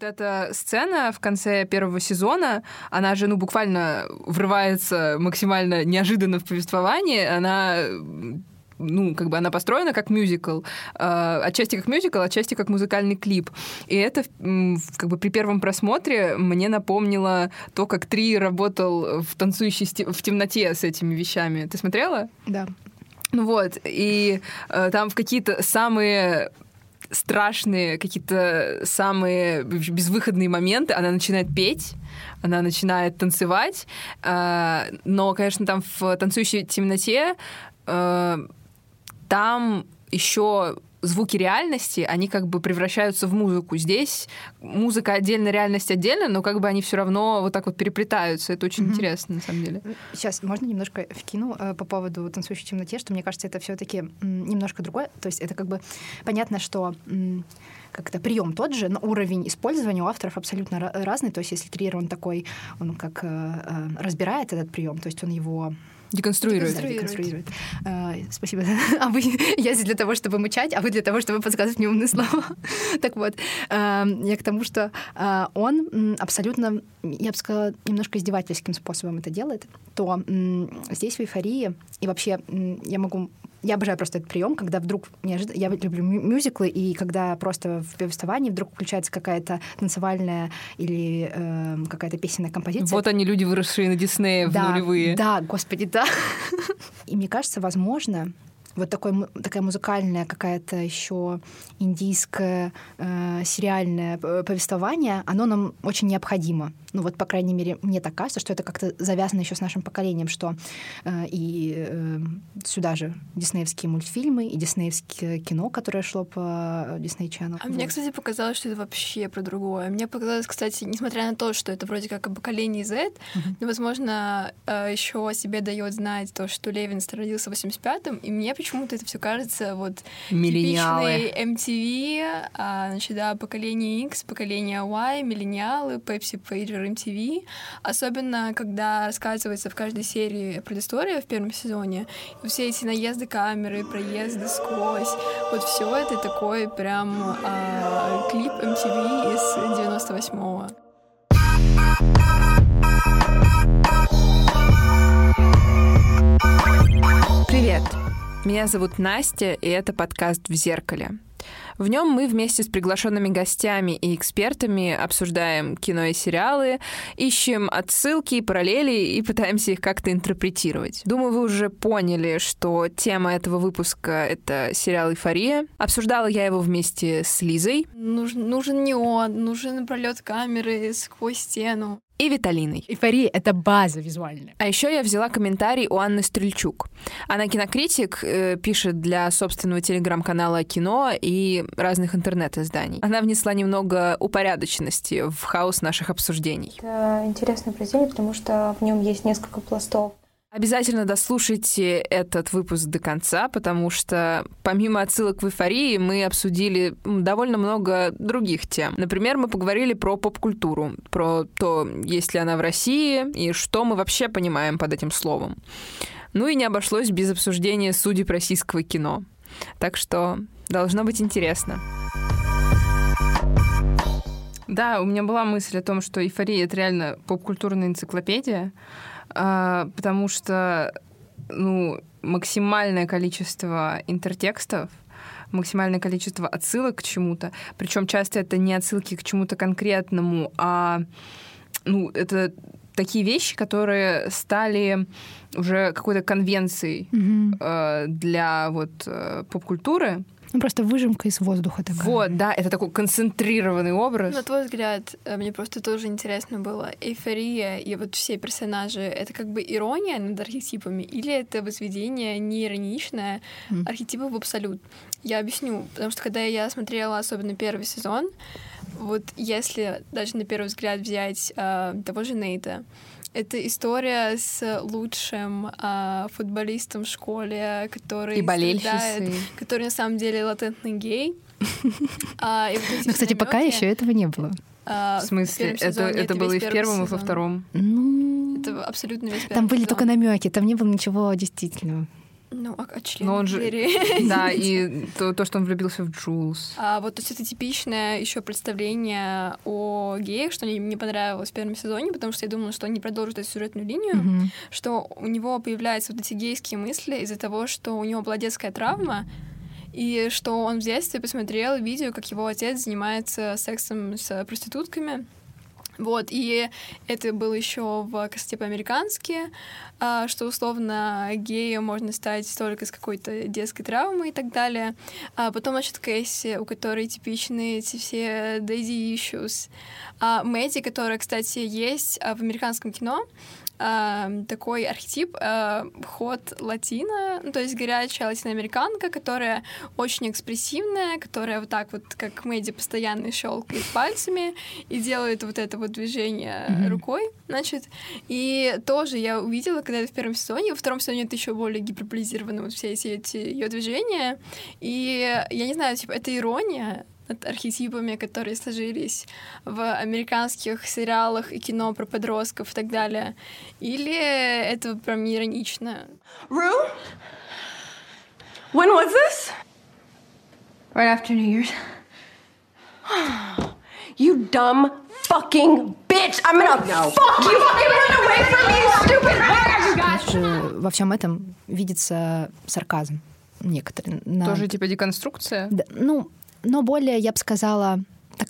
Вот эта сцена в конце первого сезона, она же, ну, буквально врывается максимально неожиданно в повествование. Она ну, как бы она построена как мюзикл, э, отчасти как мюзикл, отчасти как музыкальный клип. И это, как бы при первом просмотре мне напомнило то, как Три работал в «Танцующей в темноте» с этими вещами. Ты смотрела? Да. Ну вот, и э, там в какие-то самые страшные, какие-то самые безвыходные моменты. Она начинает петь, она начинает танцевать, э, но, конечно, там в «Танцующей темноте» э, там еще звуки реальности, они как бы превращаются в музыку. Здесь музыка отдельно, реальность отдельно, но как бы они все равно вот так вот переплетаются. Это очень mm-hmm. интересно, на самом деле. Сейчас можно немножко вкину э, по поводу танцующей темноте, что мне кажется, это все-таки немножко другое. То есть это как бы понятно, что как-то прием тот же, но уровень использования у авторов абсолютно разный. То есть если Триер, он такой, он как э, э, разбирает этот прием, то есть он его Деконструирует. Да, деконструирует. А, спасибо. А вы, я здесь для того, чтобы мычать, а вы для того, чтобы подсказывать мне умные слова. так вот, а, я к тому, что а, он абсолютно, я бы сказала, немножко издевательским способом это делает, то здесь в эйфории, и вообще я могу я обожаю просто этот прием, когда вдруг неожиданно... Я люблю мюзиклы, и когда просто в повествовании вдруг включается какая-то танцевальная или э, какая-то песенная композиция. Вот они, люди, выросшие на Диснее да, в нулевые. Да, господи, да. И мне кажется, возможно, вот такой, такая музыкальная какая-то еще индийское э, сериальное повествование, оно нам очень необходимо. Ну вот, по крайней мере, мне так кажется, что это как-то завязано еще с нашим поколением, что э, и э, сюда же диснеевские мультфильмы, и диснеевское кино, которое шло по Disney Channel. А вот. мне, кстати, показалось, что это вообще про другое. Мне показалось, кстати, несмотря на то, что это вроде как поколение Z, uh-huh. но, возможно, э, еще о себе дает знать то, что Левин родился в 85-м, и мне почему-то это все кажется вот типичный MTV, а, значит, да, поколение X, поколение Y, миллениалы, Pepsi Pager MTV. Особенно, когда рассказывается в каждой серии предыстория в первом сезоне, все эти наезды камеры, проезды сквозь, вот все это такой прям а, клип MTV из 98-го. Привет! Меня зовут Настя, и это подкаст «В зеркале». В нем мы вместе с приглашенными гостями и экспертами обсуждаем кино и сериалы, ищем отсылки и параллели и пытаемся их как-то интерпретировать. Думаю, вы уже поняли, что тема этого выпуска — это сериал «Эйфория». Обсуждала я его вместе с Лизой. Нужен, нужен неон, нужен пролет камеры сквозь стену и Виталиной. Эйфория — это база визуальная. А еще я взяла комментарий у Анны Стрельчук. Она кинокритик, э, пишет для собственного телеграм-канала «Кино» и разных интернет-изданий. Она внесла немного упорядоченности в хаос наших обсуждений. Это интересное произведение, потому что в нем есть несколько пластов. Обязательно дослушайте этот выпуск до конца, потому что помимо отсылок в эйфории мы обсудили довольно много других тем. Например, мы поговорили про поп-культуру, про то, есть ли она в России и что мы вообще понимаем под этим словом. Ну и не обошлось без обсуждения судеб российского кино. Так что должно быть интересно. Да, у меня была мысль о том, что эйфория — это реально поп-культурная энциклопедия, а, потому что ну, максимальное количество интертекстов, максимальное количество отсылок к чему-то. Причем часто это не отсылки к чему-то конкретному, а ну, это такие вещи, которые стали уже какой-то конвенцией mm-hmm. э, для вот э, поп-культуры. Ну, просто выжимка из воздуха такая. Вот, да, это такой концентрированный образ. На твой взгляд, э, мне просто тоже интересно было, эйфория и вот все персонажи, это как бы ирония над архетипами или это возведение неироничное mm. архетипов в абсолют? Я объясню, потому что когда я смотрела особенно первый сезон, вот если даже на первый взгляд взять э, того же Нейта, это история с лучшим э, футболистом в школе, который и страдает, который на самом деле латентный гей. А, ну, кстати, пока еще этого не было. А, в смысле? Это, это было и в первом, и во втором. Ну, это абсолютно весь Там были только намеки, там не было ничего действительного. Ну, а, а член Но он же... Да, и то, то, что он влюбился в Джулс. А вот то есть это типичное еще представление о геях, что мне не понравилось в первом сезоне, потому что я думала, что они продолжат эту сюжетную линию, Мгм. что у него появляются вот эти гейские мысли из-за того, что у него была детская травма, и что он в детстве посмотрел видео, как его отец занимается сексом с проститутками. Вот, и это было еще в «Красоте по-американски», а, что условно геем можно стать только с какой-то детской травмой и так далее. А потом, значит, Кэсси, у которой типичные эти все daddy issues. А Мэдди, которая, кстати, есть а, в американском кино, а, такой архетип а, ход латина, ну, то есть горячая латиноамериканка, которая очень экспрессивная, которая вот так вот, как Мэдди, постоянно щелкает пальцами и делает вот это вот движение Мгм. рукой, значит. И тоже я увидела, когда это в первом сезоне, во втором сезоне это еще более гиперболизированы вот все эти, эти ее движения. И я не знаю, типа, это ирония, над архетипами, которые сложились в американских сериалах и кино про подростков и так далее? Или это прям иронично? Rue? When was this? Right after New Year's. You dumb fucking bitch! I'm gonna fuck you! Fucking run away from me, stupid во всем этом видится сарказм некоторые. на- Тоже типа деконструкция. Да, ну, но более, я бы сказала,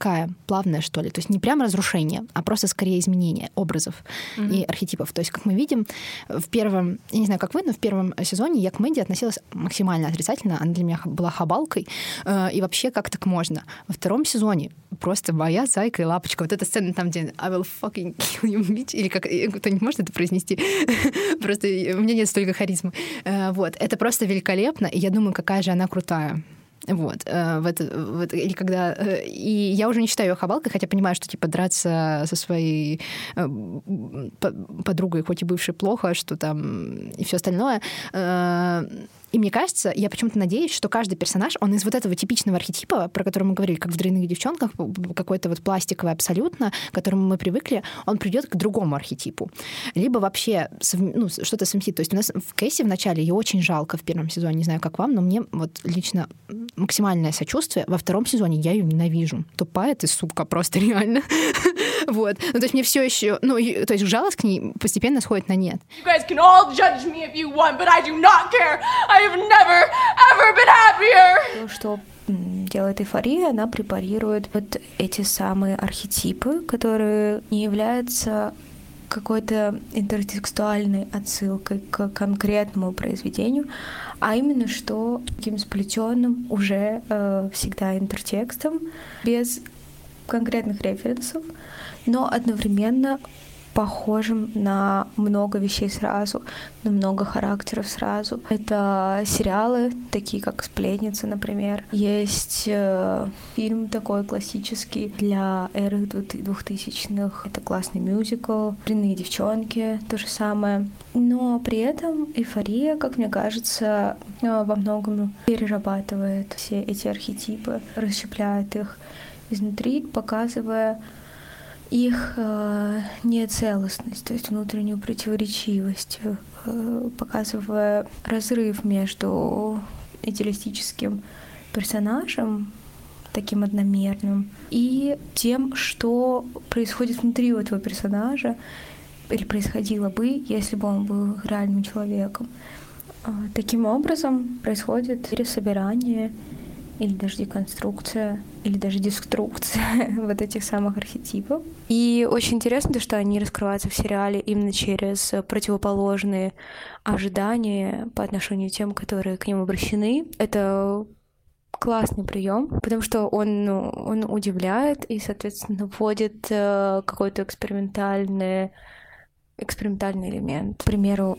такая плавная, что ли. То есть не прям разрушение, а просто скорее изменение образов и архетипов. То есть, как мы видим, в первом, я не знаю, как вы, но в первом сезоне я к Мэдди относилась максимально отрицательно. Она для меня была хабалкой. э, и вообще, как так можно? Во втором сезоне просто моя зайка и лапочка. Вот эта сцена там, где I will fucking kill you, bitch. Или как э, кто-нибудь может это произнести? Просто э, у меня нет столько харизмы. Э, Вот. Это просто великолепно. И я думаю, какая же она крутая. Вот, э, в это, в это- или когда... э, И я уже не считаю ее хабалкой, хотя понимаю, что, типа, драться со своей э, по- подругой, хоть и бывшей, плохо, что там и все остальное. И мне кажется, я почему-то надеюсь, что каждый персонаж, он из вот этого типичного архетипа, про который мы говорили, как в «Дрянных девчонках», какой-то вот пластиковый абсолютно, к которому мы привыкли, он придет к другому архетипу. Либо вообще ну, что-то совместит. То есть у нас в Кэсси в начале ее очень жалко в первом сезоне, не знаю, как вам, но мне вот лично максимальное сочувствие. Во втором сезоне я ее ненавижу. Тупая ты, сука, просто реально. Вот. Ну, то есть мне все еще... Ну, то есть жалость к ней постепенно сходит на нет. You guys can all judge me if you want, but I do not care! Never! То, что делает эйфория, она препарирует вот эти самые архетипы, которые не являются какой-то интертекстуальной отсылкой к конкретному произведению, а именно что таким сплетенным уже э, всегда интертекстом, без конкретных референсов, но одновременно похожим на много вещей сразу, на много характеров сразу. Это сериалы, такие как «Сплетница», например. Есть э, фильм такой классический для эры двухтысячных. Это классный мюзикл. «Дрянные девчонки» — то же самое. Но при этом «Эйфория», как мне кажется, э, во многом перерабатывает все эти архетипы, расщепляет их изнутри, показывая их э, нецелостность, то есть внутреннюю противоречивость, э, показывая разрыв между идеалистическим персонажем, таким одномерным, и тем, что происходит внутри у этого персонажа, или происходило бы, если бы он был реальным человеком. А, Таким образом происходит пересобирание или даже деконструкция, или даже деструкция вот этих самых архетипов. И очень интересно, то, что они раскрываются в сериале именно через противоположные ожидания по отношению к тем, которые к ним обращены. Это классный прием, потому что он, ну, он удивляет и, соответственно, вводит э, какой-то экспериментальный, экспериментальный элемент. К примеру,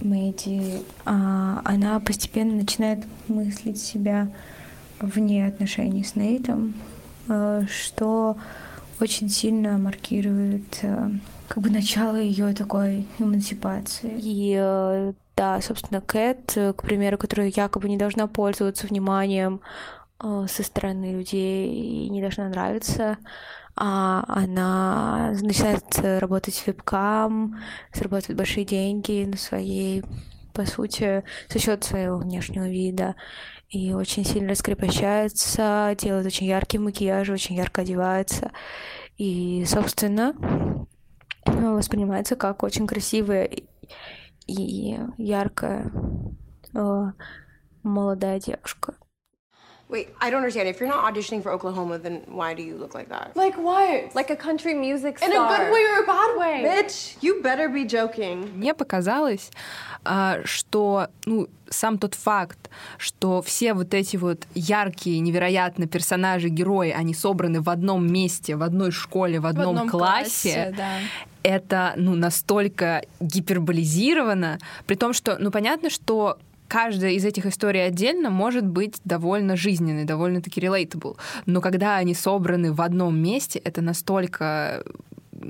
Мэдди, а, она постепенно начинает мыслить себя вне отношений с Нейтом, э, что очень сильно маркирует э, как бы начало ее такой эмансипации. И э, да, собственно, Кэт, к примеру, которая якобы не должна пользоваться вниманием со стороны людей и не должна нравиться, а она начинает работать вебкам, зарабатывает большие деньги на своей по сути, за счет своего внешнего вида. И очень сильно раскрепощается, делает очень яркий макияж, очень ярко одевается. И, собственно, воспринимается как очень красивая и яркая э, молодая девушка. Wait, I don't understand. If you're not auditioning for Oklahoma, then why do you look like that? Like what? Like a country music star. In a good way or a bad way? Bitch, you better be joking. Мне показалось, а, что ну, сам тот факт, что все вот эти вот яркие, невероятно персонажи, герои, они собраны в одном месте, в одной школе, в одном, в одном классе, классе да. это ну, настолько гиперболизировано, при том, что, ну, понятно, что каждая из этих историй отдельно может быть довольно жизненной, довольно-таки relatable. Но когда они собраны в одном месте, это настолько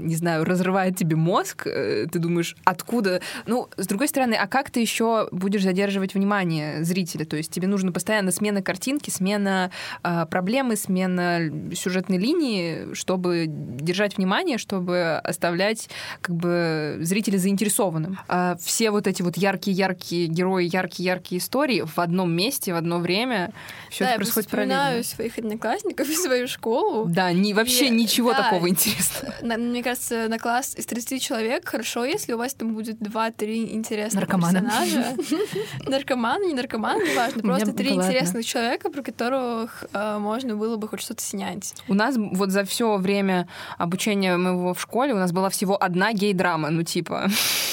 не знаю, разрывает тебе мозг, э, ты думаешь, откуда? Ну, с другой стороны, а как ты еще будешь задерживать внимание зрителя? То есть тебе нужно постоянно смена картинки, смена э, проблемы, смена сюжетной линии, чтобы держать внимание, чтобы оставлять как бы зрителя заинтересованным. А все вот эти вот яркие-яркие герои, яркие-яркие истории в одном месте, в одно время, все да, это происходит я параллельно. своих одноклассников и свою школу. Да, не, вообще И, ничего да, такого интересного. Мне кажется, на класс из 30 человек хорошо, если у вас там будет 2-3 интересных Наркомана. персонажа. Наркоман, не наркоман, неважно. Просто три интересных человека, про которых э, можно было бы хоть что-то снять. У нас вот за все время обучения моего в школе у нас была всего одна гей-драма, ну типа.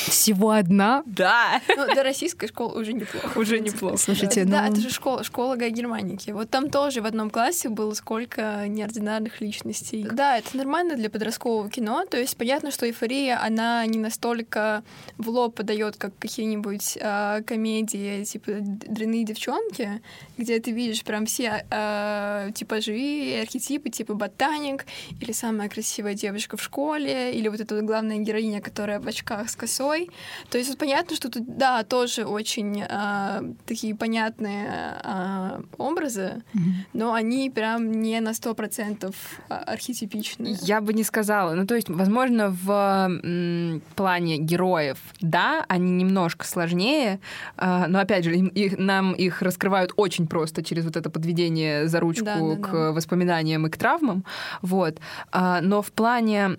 Всего одна? Да. Ну, для российской школы уже неплохо. Уже неплохо. Слушайте, Да, ну... это же школа, школа Германики. Вот там тоже в одном классе было сколько неординарных личностей. Да, это нормально для подросткового кино. То есть понятно, что эйфория, она не настолько в лоб подает, как какие-нибудь а, комедии, типа дрянные девчонки, где ты видишь прям все а, типажи архетипы, типа ботаник, или самая красивая девушка в школе, или вот эта вот главная героиня, которая в очках с косой. То есть вот понятно, что тут, да, тоже очень а, такие понятные а, образы, но они прям не на сто процентов архетипичные. Я бы не сказала. Ну, то есть, возможно, в плане героев, да, они немножко сложнее, а, но, опять же, их- нам их раскрывают очень просто через вот это подведение за ручку Да, да, к да. воспоминаниям и к травмам. Вот. А, но в плане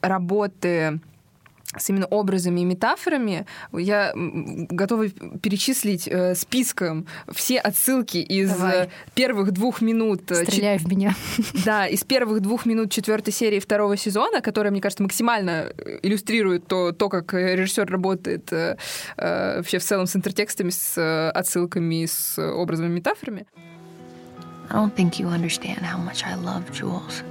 работы с именно образами и метафорами я готова перечислить э, списком все отсылки из Давай. э, первых двух минут э, чет- Стреляй в меня. да, из первых двух минут четвертой серии второго сезона, которая, мне кажется, максимально э, иллюстрирует то, то как режиссер работает э, вообще в целом с интертекстами, с э, отсылками, с образами, метафорами. I don't think you understand how much I love Jules.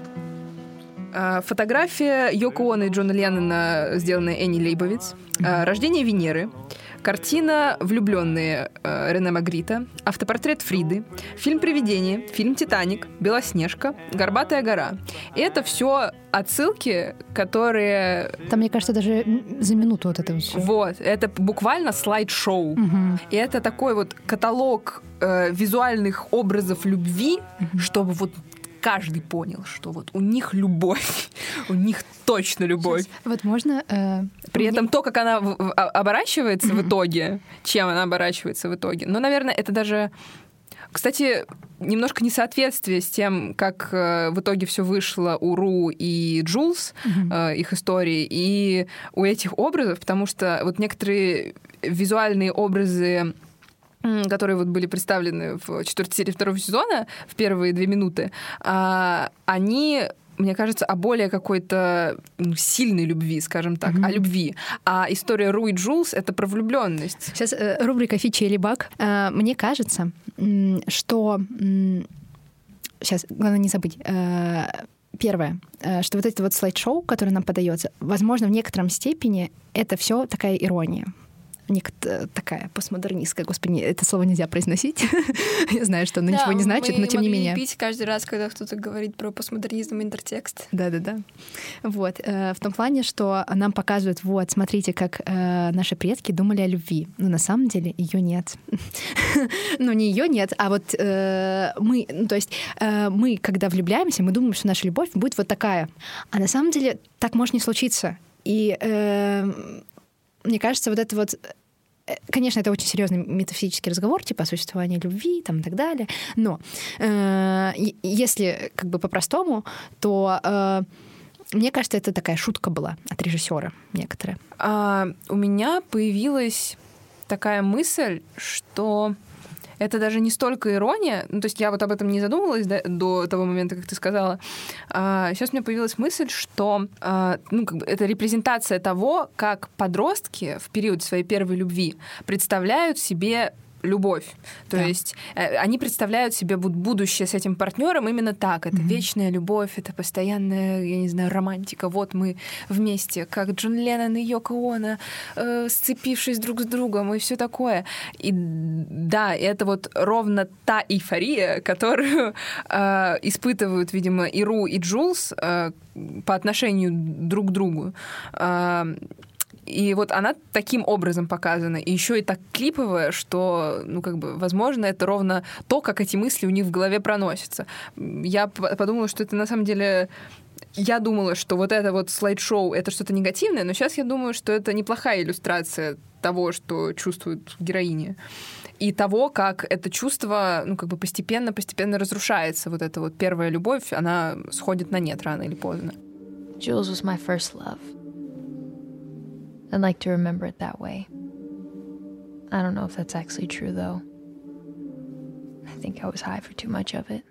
А, Фотография Йоко Оно и Джона Леннона, сделанная Энни Лейбовиц. А, Рождение Венеры. Картина «Влюбленные» э, Рене Магрита. Автопортрет Фриды. Фильм «Привидение». Фильм «Титаник». «Белоснежка». «Горбатая гора». И это все отсылки, которые... Там, мне кажется, даже за минуту вот это всё. Вот, это буквально слайд-шоу. И это такой вот каталог э, визуальных образов любви, чтобы вот каждый понял, что вот у них любовь, у них точно любовь. Вот можно... э, При этом то, как она а- оборачивается в итоге, чем она оборачивается в итоге. Ну, наверное, это даже... Кстати, немножко несоответствие с тем, как э, в итоге все вышло у Ру и Джулс, э, их истории, и у этих образов, потому что вот некоторые визуальные образы которые вот были представлены в четвертой серии второго сезона в первые две минуты, а, они мне кажется, о более какой-то ну, сильной любви, скажем так, о любви. А история Ру и Джулс — это про влюбленность. Сейчас э, рубрика «Фичи или баг». Э, Мне кажется, что... Сейчас, главное не забыть. Э, Первое, э, что вот это вот слайд-шоу, которое нам подается, возможно, в некотором степени это все такая ирония. Такая постмодернистская, господи, это слово нельзя произносить. Я знаю, что оно Да, ничего не значит, но тем не менее. пить каждый раз, когда кто-то говорит про постмодернизм интертекст. Да-да-да. Вот. э, В том плане, что нам показывают, вот, смотрите, как э, наши предки думали о любви. Но на самом деле ее нет. Ну, не ее нет, а вот э, мы, ну, то есть мы, когда влюбляемся, мы думаем, что наша любовь будет вот такая. А на самом деле так может не случиться. И э, мне кажется, вот это вот э, конечно, это очень серьезный метафизический разговор, типа о существовании любви там, и так далее. Но э, если как бы по-простому, то э, мне кажется, это такая шутка была от режиссера некоторая. А, у меня появилась такая мысль, что это даже не столько ирония, ну, то есть я вот об этом не задумывалась да, до того момента, как ты сказала. А, сейчас у меня появилась мысль, что а, ну, как бы это репрезентация того, как подростки в период своей первой любви представляют себе любовь. То Да. есть э, они представляют себе буд- будущее с этим партнером именно так. Это вечная любовь, это постоянная, я не знаю, романтика. Вот мы вместе, как Джон Леннон и Йоко Оно, э, сцепившись друг с другом и все такое. И да, это вот ровно та эйфория, которую э, испытывают, видимо, и Ру, и Джулс э, по отношению друг к другу. Э, и вот она таким образом показана. И еще и так клиповая, что, ну, как бы, возможно, это ровно то, как эти мысли у них в голове проносятся. Я подумала, что это на самом деле я думала, что вот это вот слайд-шоу — это что-то негативное, но сейчас я думаю, что это неплохая иллюстрация того, что чувствует героиня. И того, как это чувство, ну, как бы постепенно-постепенно разрушается. Вот эта вот первая любовь, она сходит на нет рано или поздно. Jules was my first love. I'd like to remember it that way. I don't know if that's actually true, though. I think I was high for too much of it.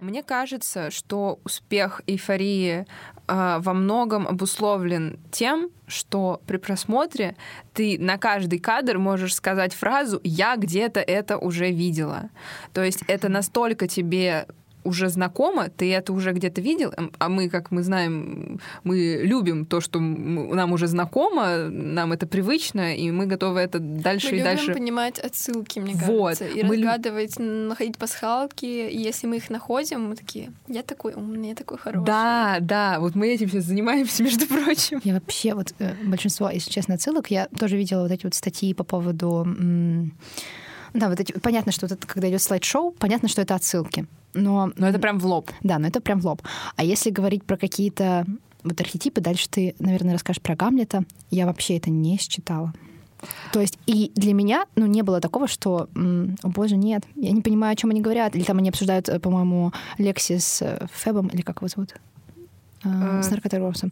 Мне кажется, что успех эйфории а, во многом обусловлен тем, что при просмотре ты на каждый кадр можешь сказать фразу «я где-то это уже видела». То есть это настолько тебе уже знакомо, ты это уже где-то видел, М, а мы, как мы знаем, мы любим то, что нам уже знакомо, нам это привычно, и мы готовы это дальше Мы и любим дальше понимать отсылки, мне Вот. кажется, и Мы лю- разгадывать, находить пасхалки. И если мы их находим, мы такие, я такой умный, я такой хороший. Да, да, вот мы этим сейчас занимаемся, между прочим. Я вообще вот э, большинство, если честно, отсылок, я тоже видела вот эти вот статьи по поводу... Да, вот эти, понятно, что вот это, когда идет слайд-шоу, понятно, что это отсылки. Но, Но это прям в лоб. да, но это прям в лоб. А если говорить про какие-то вот архетипы, дальше ты, наверное, расскажешь про Гамлета. Я вообще это не считала. То есть и для меня, ну, не было такого, что, о боже, нет, я не понимаю, о чем они говорят. Или там они обсуждают, э, по-моему, Лекси с э, Фебом, или как его зовут? Э, С Э, наркоторговцем.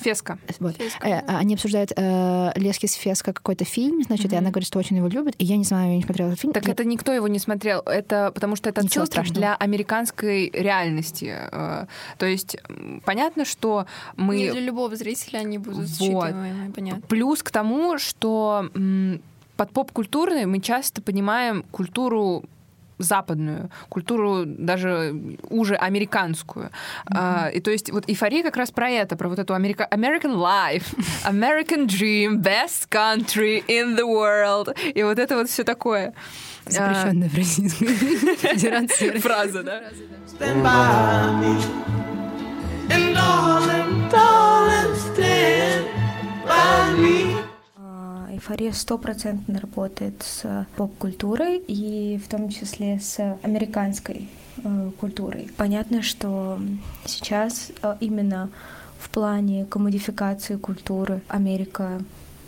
Феска. Вот. Феска, Э, да. Они обсуждают э, Лески с Феска какой-то фильм, значит, и она говорит, что очень его любит. И я не знаю, я не смотрела этот фильм. Так Я- это никто его не смотрел. Это потому что это страшного. для американской реальности. Э, То есть понятно, что мы... Не для любого зрителя они будут Вот. понятно. Плюс к тому, что м, под поп-культурной мы часто понимаем культуру западную, культуру даже уже американскую. А, и то есть вот эйфория как раз про это, про вот эту Америка... American life, American dream, best country in the world. И вот это вот все такое. А, Запрещенная в Российской Федерации. Фраза, да? stand by me. And darling, darling, stand. А, Эйфория стопроцентно работает с поп-культурой и в том числе с американской э, культурой. Понятно, что сейчас э, именно в плане коммодификации культуры Америка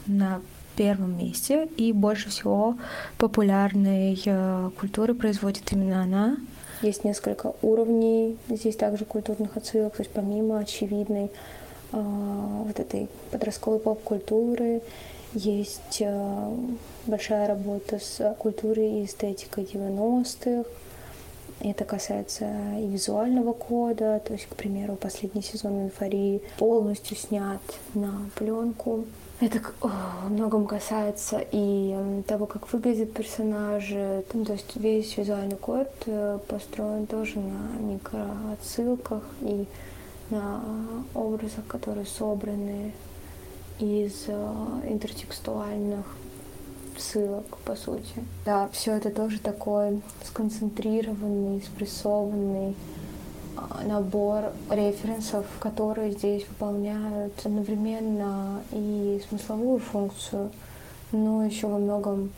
на первом месте, и больше всего популярной э, культуры производит именно она. Есть несколько уровней здесь также культурных отсылок, то есть помимо очевидной вот этой подростковой поп-культуры, есть а, большая работа с культурой и эстетикой 90-х. Это касается и визуального кода, то есть, к примеру, последний сезон «Эйфории» полностью снят на пленку. Это о, многом касается и м, того, как выглядят персонажи. Ну, то есть весь визуальный код э, построен тоже на микроотсылках и на образах, которые собраны из э, интертекстуальных ссылок, по сути. Да, все это тоже такой сконцентрированный, спрессованный а, набор референсов, которые здесь выполняют одновременно и смысловую функцию, но еще во многом,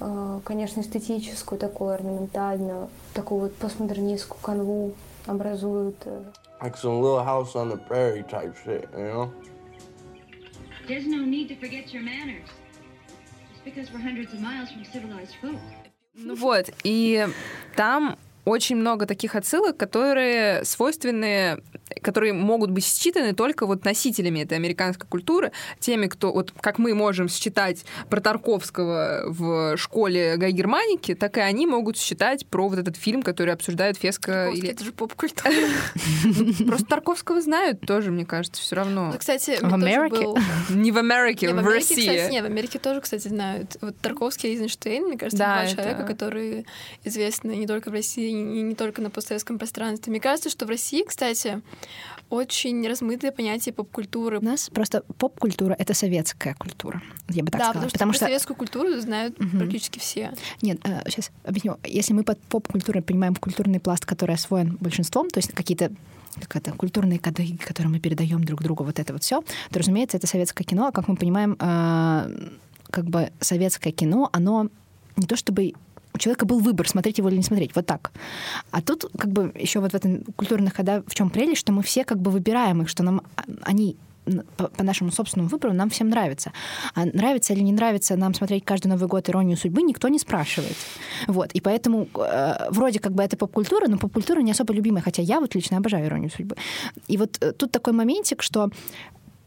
а, конечно, эстетическую, такую орнаментальную, такую вот постмодернистскую канву образуют. э, Like some little house on the prairie type shit, you know? There's no need to forget your manners. Because we're hundreds of miles from civilized folk. Ну вот, и там очень много таких отсылок, которые свойственны, которые могут быть считаны только вот носителями этой американской культуры, теми, кто, вот как мы можем считать про Тарковского в школе Гай Германики, так и они могут считать про вот этот фильм, который обсуждают Феска Тарковский, или... Это же поп-культура. Просто Тарковского знают тоже, мне кажется, все равно. Вот, Кстати, В Америке? был- Не в Америке, Не, в в Америке, кстати, России. нет, в Америке тоже, кстати, знают. Вот Тарковский и Эйзенштейн, мне кажется, два это- человека, которые известны не только в России и не только на постсоветском пространстве. Мне кажется, что в России, кстати, очень размытое понятие поп-культуры. У нас просто поп-культура — это советская культура, я бы так да, сказала. потому что, про советскую культуру знают Мгм. практически все. Нет, сейчас объясню. Если мы под поп-культурой понимаем культурный пласт, который освоен большинством, то есть какие-то как это, культурные коды, которые мы передаем друг другу, вот это вот все, то, разумеется, это советское кино. А как мы понимаем, э, как бы советское кино, оно не то чтобы у человека был выбор, смотреть его или не смотреть, вот так. А тут как бы еще вот в этом культурных кодах в чем прелесть, что мы все как бы выбираем их, что нам а, они по, по нашему собственному выбору нам всем нравится. А нравится или не нравится нам смотреть каждый Новый год «Иронию судьбы» никто не спрашивает. Вот. И поэтому э, вроде как бы это поп-культура, но поп-культура не особо любимая, хотя я вот лично обожаю «Иронию судьбы». И вот э, тут такой моментик, что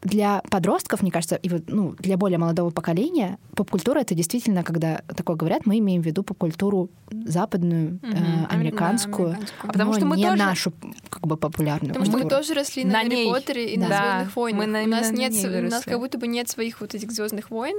для подростков, мне кажется, и вот, ну, для более молодого поколения поп-культура это действительно, когда такое говорят, мы имеем в виду поп-культуру западную, э, Мгм. американскую, американскую. А потому что мы не тоже- нашу как бы популярную Потому что мы культуру. тоже росли на, На Гарри ней. Поттере и Да. на Звездных войнах. Мы на- у нас на нет, у нас как будто бы нет своих вот этих Звездных войн,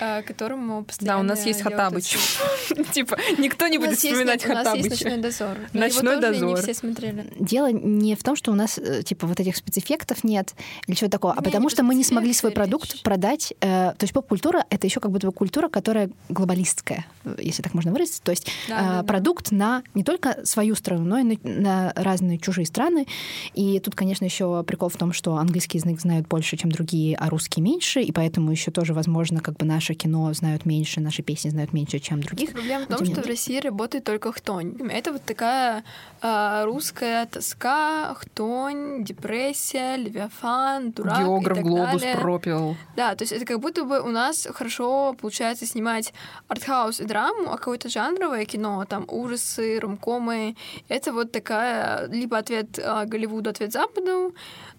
э, которому постоянно. Да, у нас есть отсылки. Типа, никто не У нас будет есть- вспоминать У нас есть ночной дозор. Но Ночной его тоже не дозор. все смотрели. Дело не в том, что у нас э, типа вот этих спецэффектов нет или чего такого, а потому что мы не смогли свой продукт продать. э, то есть поп-культура — это еще как будто бы культура, которая глобалистская, э, если так можно выразиться. То есть Да, э, да, да. продукт на не только свою страну, но и на, на разные чужие страны. И тут, конечно, еще прикол в том, что английский язык знают больше, чем другие, а русский меньше, и поэтому еще тоже, возможно, как бы наше кино знают меньше, наши песни знают меньше, чем других. Проблема в том, что в. России работает только хтонь. Это вот такая а, русская тоска, хтонь, депрессия, левиафан, дурак Географ так глобус далее. пропил. Да, то есть это как будто бы у нас хорошо получается снимать артхаус и драму, а какое-то жанровое кино, там ужасы, ромкомы, это вот такая либо ответ а, Голливуду, ответ Западу,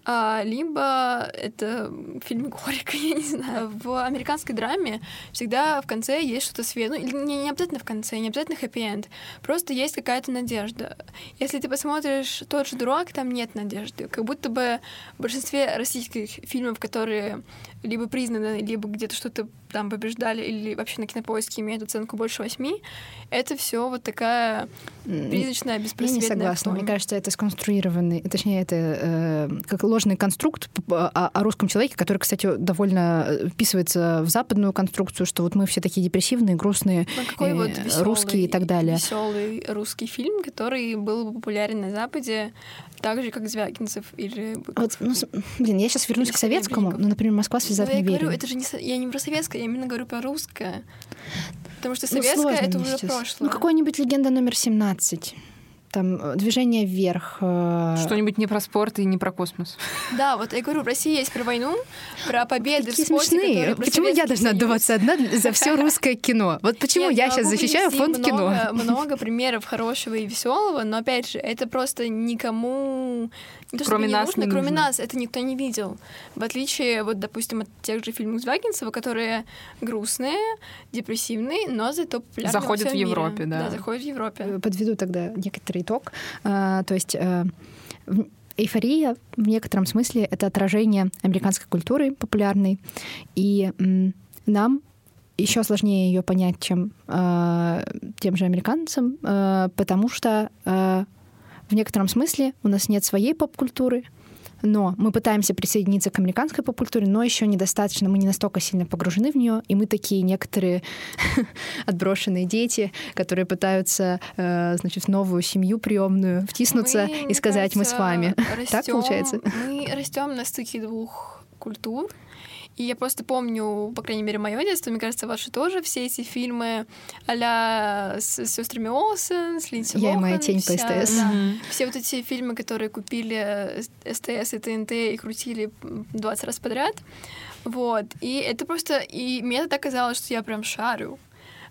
а, либо это фильм Горика, я не знаю. В американской драме всегда в конце есть что-то светлое. Ну, не, не обязательно в конце, не обязательно хэппи-энд. Просто есть какая-то надежда. Если ты посмотришь тот же «Дурак», там нет надежды. Как будто бы в большинстве российских фильмов, которые либо признаны, либо где-то что-то там побеждали, или вообще на кинопоиске имеют оценку больше восьми, это все вот такая призрачная, Я не беспросветная согласна. Мне кажется, это сконструированный, точнее, это э, как ложный конструкт о, о русском человеке, который, кстати, довольно э, вписывается в западную конструкцию, что вот мы все такие депрессивные, грустные, Ну, какой э, вот весёлый- русские и так далее. Веселый русский фильм, который был популярен на Западе, так же, как Звягинцев или. Вот, ну, блин, я сейчас вернусь Или к советскому, ну, например, Москва слезать Но я не говорю, верит. это же не я не про советское, я именно говорю про русское. Потому что Ну, советское сложно это уже прошлое. Ну, какой-нибудь легенда номер 17. Там э, движение вверх. э, Что-нибудь не про спорт и не про космос. Да, вот я говорю, в России есть про войну, про победы Какие в спорте, смешные. Почему я должна отдуваться одна за все русское кино? Вот почему Нет, я сейчас защищаю фонд кино? много, примеров хорошего и веселого, но опять же, это просто никому не то, что Кроме не нас нужно, не кроме нужно. нас это никто не видел. В отличие, вот, допустим, от тех же фильмов Звягинцева, которые грустные, депрессивные, но зато популярны во Заходят всем в мире. Европе, да. Да, заходят в Европе. Э, Подведу тогда некоторый итог. А, То есть э, эйфория в некотором смысле это отражение американской культуры популярной, и нам еще сложнее ее понять, чем э, тем же американцам, э, потому что э, в некотором смысле у нас нет своей поп-культуры, но мы пытаемся присоединиться к американской поп-культуре, но еще недостаточно, мы не настолько сильно погружены в нее, и мы такие некоторые отброшенные дети, которые пытаются, э, значит, в новую семью приемную втиснуться Мы, и сказать, мы с кажется, вами. Так растём- получается? Мы растем на стыке двух культур. И я просто помню, по крайней мере, мое детство, мне кажется, ваши тоже, все эти фильмы а-ля с сестрами Олсен, с Линдси Я и моя тень по вся- СТС. да. Все вот эти фильмы, которые купили СТС и ТНТ и крутили 20 раз подряд. Вот. И это просто... И мне так казалось, что я прям шарю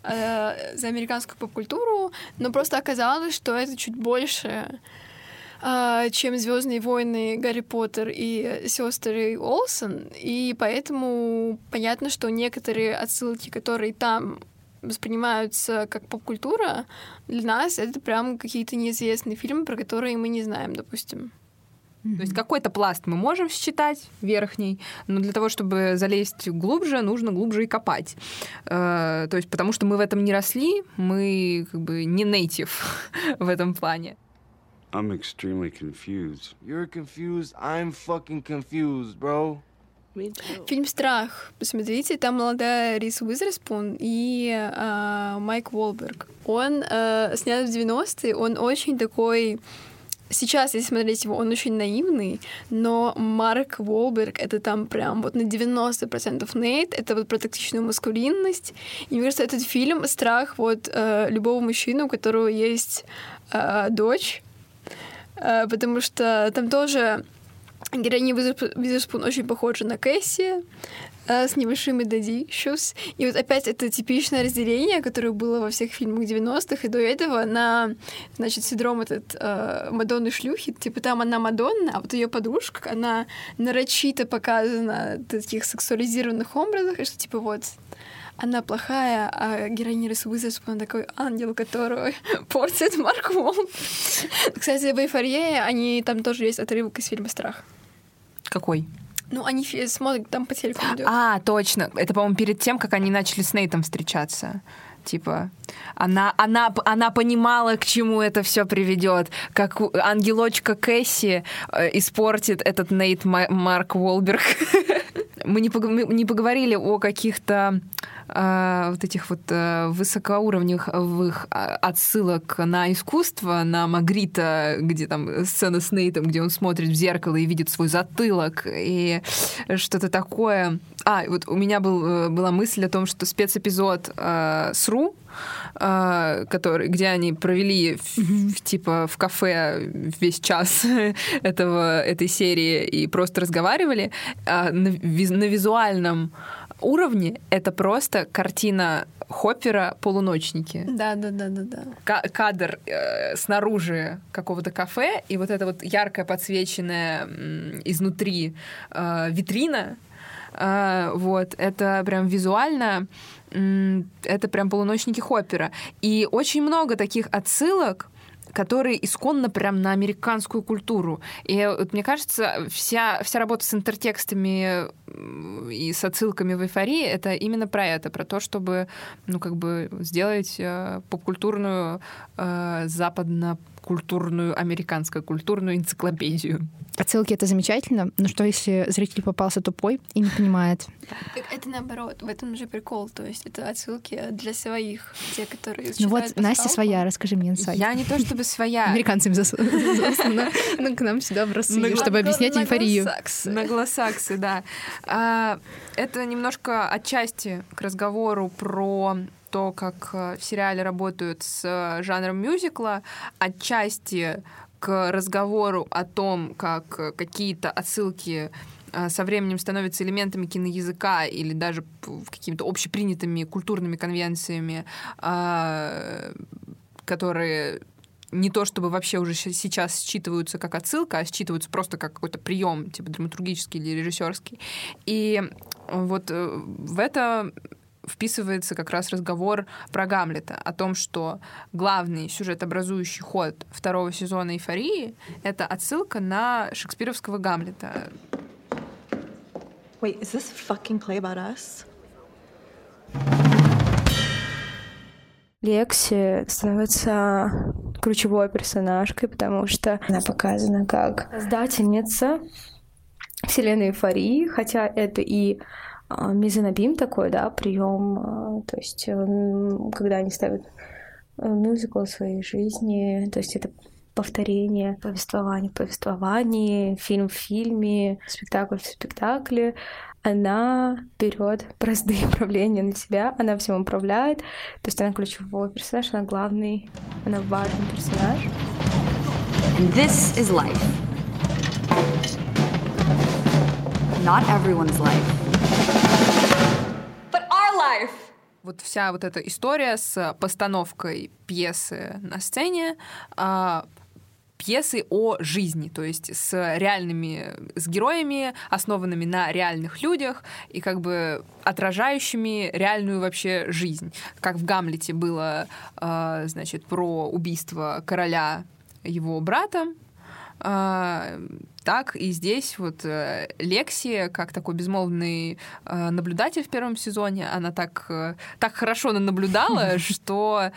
э, за американскую поп-культуру, но просто оказалось, что это чуть больше, чем Звездные войны, Гарри Поттер и сестры Олсен. И поэтому понятно, что некоторые отсылки, которые там воспринимаются как поп-культура, для нас это прям какие-то неизвестные фильмы, про которые мы не знаем, допустим. То есть какой-то пласт мы можем считать верхний, но для того, чтобы залезть глубже, нужно глубже и копать. Э, То есть потому что мы в этом не росли, мы как бы не нейтив в этом плане. I'm extremely confused. You're confused. I'm fucking confused, bro. Me too. Фильм «Страх». Посмотрите, там молодая Рис Уизерспун и а, Майк Уолберг. Он а, снят в 90-е, он очень такой... Сейчас, если смотреть его, он очень наивный, но Марк Уолберг — это там прям вот на 90% Нейт, это вот про токсичную маскулинность. И мне кажется, этот фильм — страх вот э, любого мужчины, у которого есть э, дочь, Э, потому что там тоже героиня Визерспун очень похожа на Кэсси, э, с небольшими daddy issues. И вот опять это типичное разделение, которое было во всех фильмах 90-х и до этого на, значит, синдром этот э, Мадонны шлюхи. Типа там она Мадонна, а вот ее подружка, она нарочито показана в таких сексуализированных образах, и что типа вот она плохая, а героиня Риса Уизерспун такой ангел, которого портит Марк Уолберг. Кстати, в «Эйфории» они там тоже есть отрывок из фильма «Страх». Какой? Ну, они смотрят, там по телеку идет. А, точно. Это, по-моему, перед тем, как они начали с Нейтом встречаться. Типа, она, она, она понимала, к чему это все приведет, как ангелочка Кэсси э, испортит этот Нейт Ма- Марк Уолберг. Мы не, пог- мы не поговорили о каких-то э, вот этих вот э, высокоуровневых э, отсылок на искусство, на Магрита, где там сцена с Нейтом, где он смотрит в зеркало и видит свой затылок и что-то такое. А, вот у меня был, э, была мысль о том, что спецэпизод э, СРУ, э, который, где они провели в- в- типа в кафе весь час этого, этой серии и просто разговаривали, а, на, виз- на визуальном уровне это просто картина Хоппера «Полуночники». Да, да, да, да, да. Ка- кадр э, снаружи какого-то кафе, и вот эта вот яркая подсвеченная м, изнутри э, витрина, э, вот, это прям визуально, это прям полуночники Хоппера. И очень много таких отсылок, которые исконно прям на американскую культуру. И вот мне кажется, вся, вся работа с интертекстами и с отсылками в эйфории это именно про это, про то, чтобы ну, как бы сделать э, попкультурную, э, западно-культурную, американско-культурную энциклопедию. Отсылки — это замечательно, но что если зритель попался тупой и не понимает? Это наоборот, в этом же прикол. То есть это отсылки для своих, те, которые Ну вот, Настя своя, расскажи мне инсайт. Я не то чтобы своя. Заслана ну, к нам сюда в Россию, чтобы объяснять эйфорию. Наглосаксы, да. А, Это немножко отчасти к разговору про то, как э, в сериале работают с э, жанром мюзикла, отчасти к разговору о том, как э, какие-то отсылки со временем становятся элементами киноязыка или даже какими-то общепринятыми культурными конвенциями, а, которые не то чтобы вообще уже сейчас считываются как отсылка, а считываются просто как какой-то прием, типа драматургический или режиссерский. И вот в это вписывается как раз разговор про Гамлета, о том, что главный сюжетообразующий ход второго сезона «Эйфории» — это отсылка на шекспировского Гамлета. Wait, is this fucking play about us? Лекси становится ключевой персонажкой, потому что она показана как создательница вселенной эйфории, хотя это и а, мизанобим такой, да, прием, а, то есть м, когда они ставят э, мюзикл в своей жизни, то есть это повторение повествования в повествовании, фильм в фильме, спектакль в спектакле. она берет простые управления на себя, она всем управляет, то есть она ключевой персонаж, она главный, она важный персонаж. This is life. Not everyone's life. Вот вся вот эта история с постановкой пьесы на сцене, а, пьесы о жизни, то есть с реальными, с героями, основанными на реальных людях и как бы отражающими реальную вообще жизнь. Как в Гамлете было, э, значит, про убийство короля его брата, так и здесь вот э, Лекси, как такой безмолвный э, наблюдатель в первом сезоне, она так, э, так хорошо наблюдала, что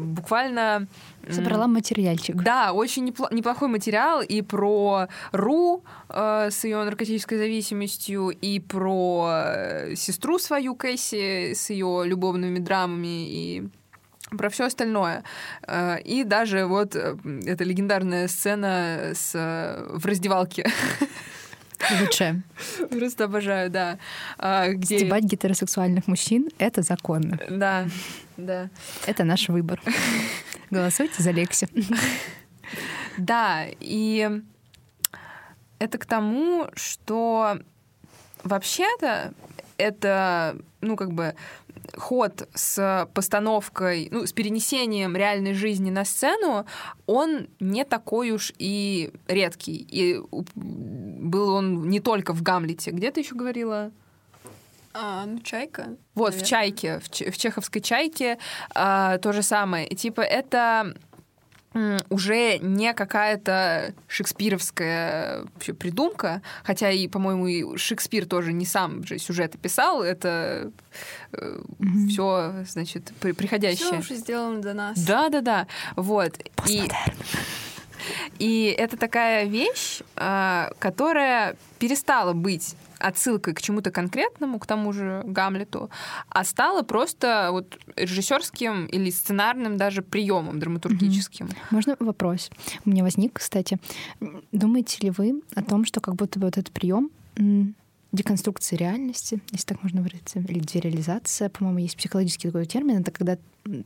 буквально Собрала материальчик. Да, очень непло- неплохой материал и про Ру с ее наркотической зависимостью, и про сестру свою Кэсси с ее любовными драмами и про все остальное. Э, И даже вот э, эта легендарная сцена с, э, в раздевалке. Лучше. Просто обожаю, да. Где... Стебать гетеросексуальных мужчин — это законно. Да, да. Это наш выбор. Голосуйте за Лекси. Да, и это к тому, что вообще-то это, ну, как бы ход с постановкой, ну, с перенесением реальной жизни на сцену, он не такой уж и редкий. И был он не только в Гамлете. Где ты еще говорила? А, ну, чайка. Вот, в наверное. «Чайке», в, в чеховской «Чайке» а, то же самое. И, Типа это уже не какая-то шекспировская вообще придумка, хотя и, по-моему, и Шекспир тоже не сам же сюжеты писал, это все, значит, при- Все приходящее. уже сделано до нас. Да, да, да. Вот. И, и это такая вещь, а, которая перестала быть отсылкой к чему-то конкретному, к тому же Гамлету, а стала просто вот режиссерским или сценарным даже приемом драматургическим. Можно вопрос? У меня возник, кстати. Думаете ли вы о том, что как будто бы вот этот прием деконструкции реальности, если так можно выразиться, или дереализация, по-моему, есть психологический такой термин, это когда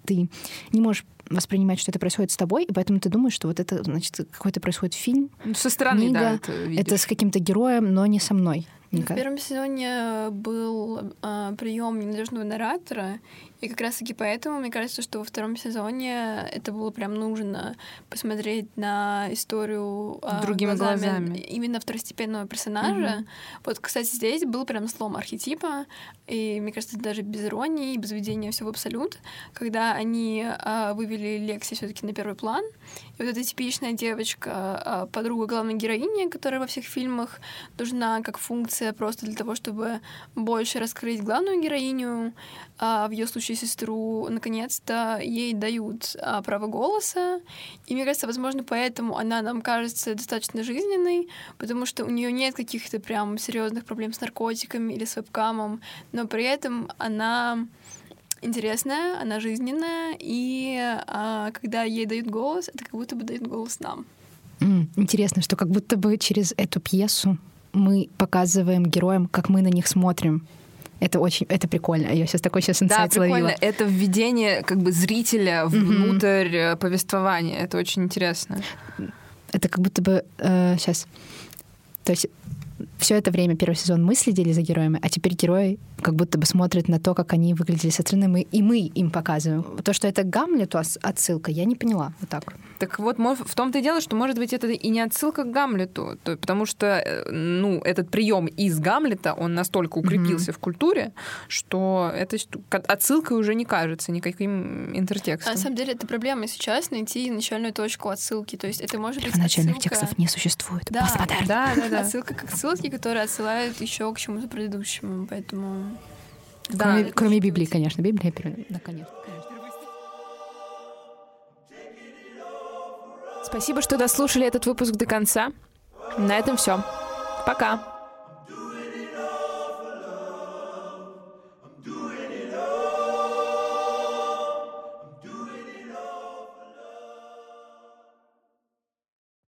ты не можешь воспринимать, что это происходит с тобой, и поэтому ты думаешь, что вот это, значит, какой-то происходит фильм, Ну, Со стороны, книга, да, это видишь. это с каким-то героем, но не со мной. В Ника. первом сезоне был прием ненадежного наратора, и как раз-таки поэтому, мне кажется, что во втором сезоне это было прям нужно посмотреть на историю а, Другими глазами. именно второстепенного персонажа. Мгм. Вот, кстати, здесь был прям слом архетипа, и мне кажется, даже без иронии, без введения всего в абсолют, когда они а, вывели Лекси все таки на первый план, и вот эта типичная девочка, а, подруга главной героини, которая во всех фильмах нужна как функция просто для того, чтобы больше раскрыть главную героиню, а в ее случае сестру, наконец-то ей дают а, право голоса. И мне кажется, возможно, поэтому она нам кажется достаточно жизненной, потому что у нее нет каких-то прям серьезных проблем с наркотиками или с вебкамом, но при этом она интересная, она жизненная, и а, когда ей дают голос, это как будто бы дают голос нам. М, Интересно, что как будто бы через эту пьесу мы показываем героям, как мы на них смотрим. Это очень, это прикольно. Я сейчас такой сейчас Да, инсайт прикольно. словила. Это введение как бы зрителя внутрь э, повествования. Это очень интересно. Это как будто бы сейчас... То есть все это время, первый сезон, мы следили за героями, а теперь герои как будто бы смотрят на то, как они выглядели со стороны, мы, и мы им показываем. То, что это Гамлету отсылка, я не поняла. Вот так. Так вот, в том-то и дело, что, может быть, это и не отсылка к Гамлету, то- потому что, э, ну, этот прием из Гамлета, он настолько укрепился в культуре, что это отсылкой уже не кажется никаким А интертекстом. на самом деле это проблема сейчас найти начальную точку отсылки. То есть это может быть Первоначальных отсылка- текстов не существует. Да, Постмодерн. Да, да, да. Отсылка к ссылке, которая отсылает еще к чему-то предыдущему, поэтому... Кроме, это кроме может Библии, конечно. Библия, пере- наконец. Спасибо, что дослушали этот выпуск до конца. На этом все. Пока.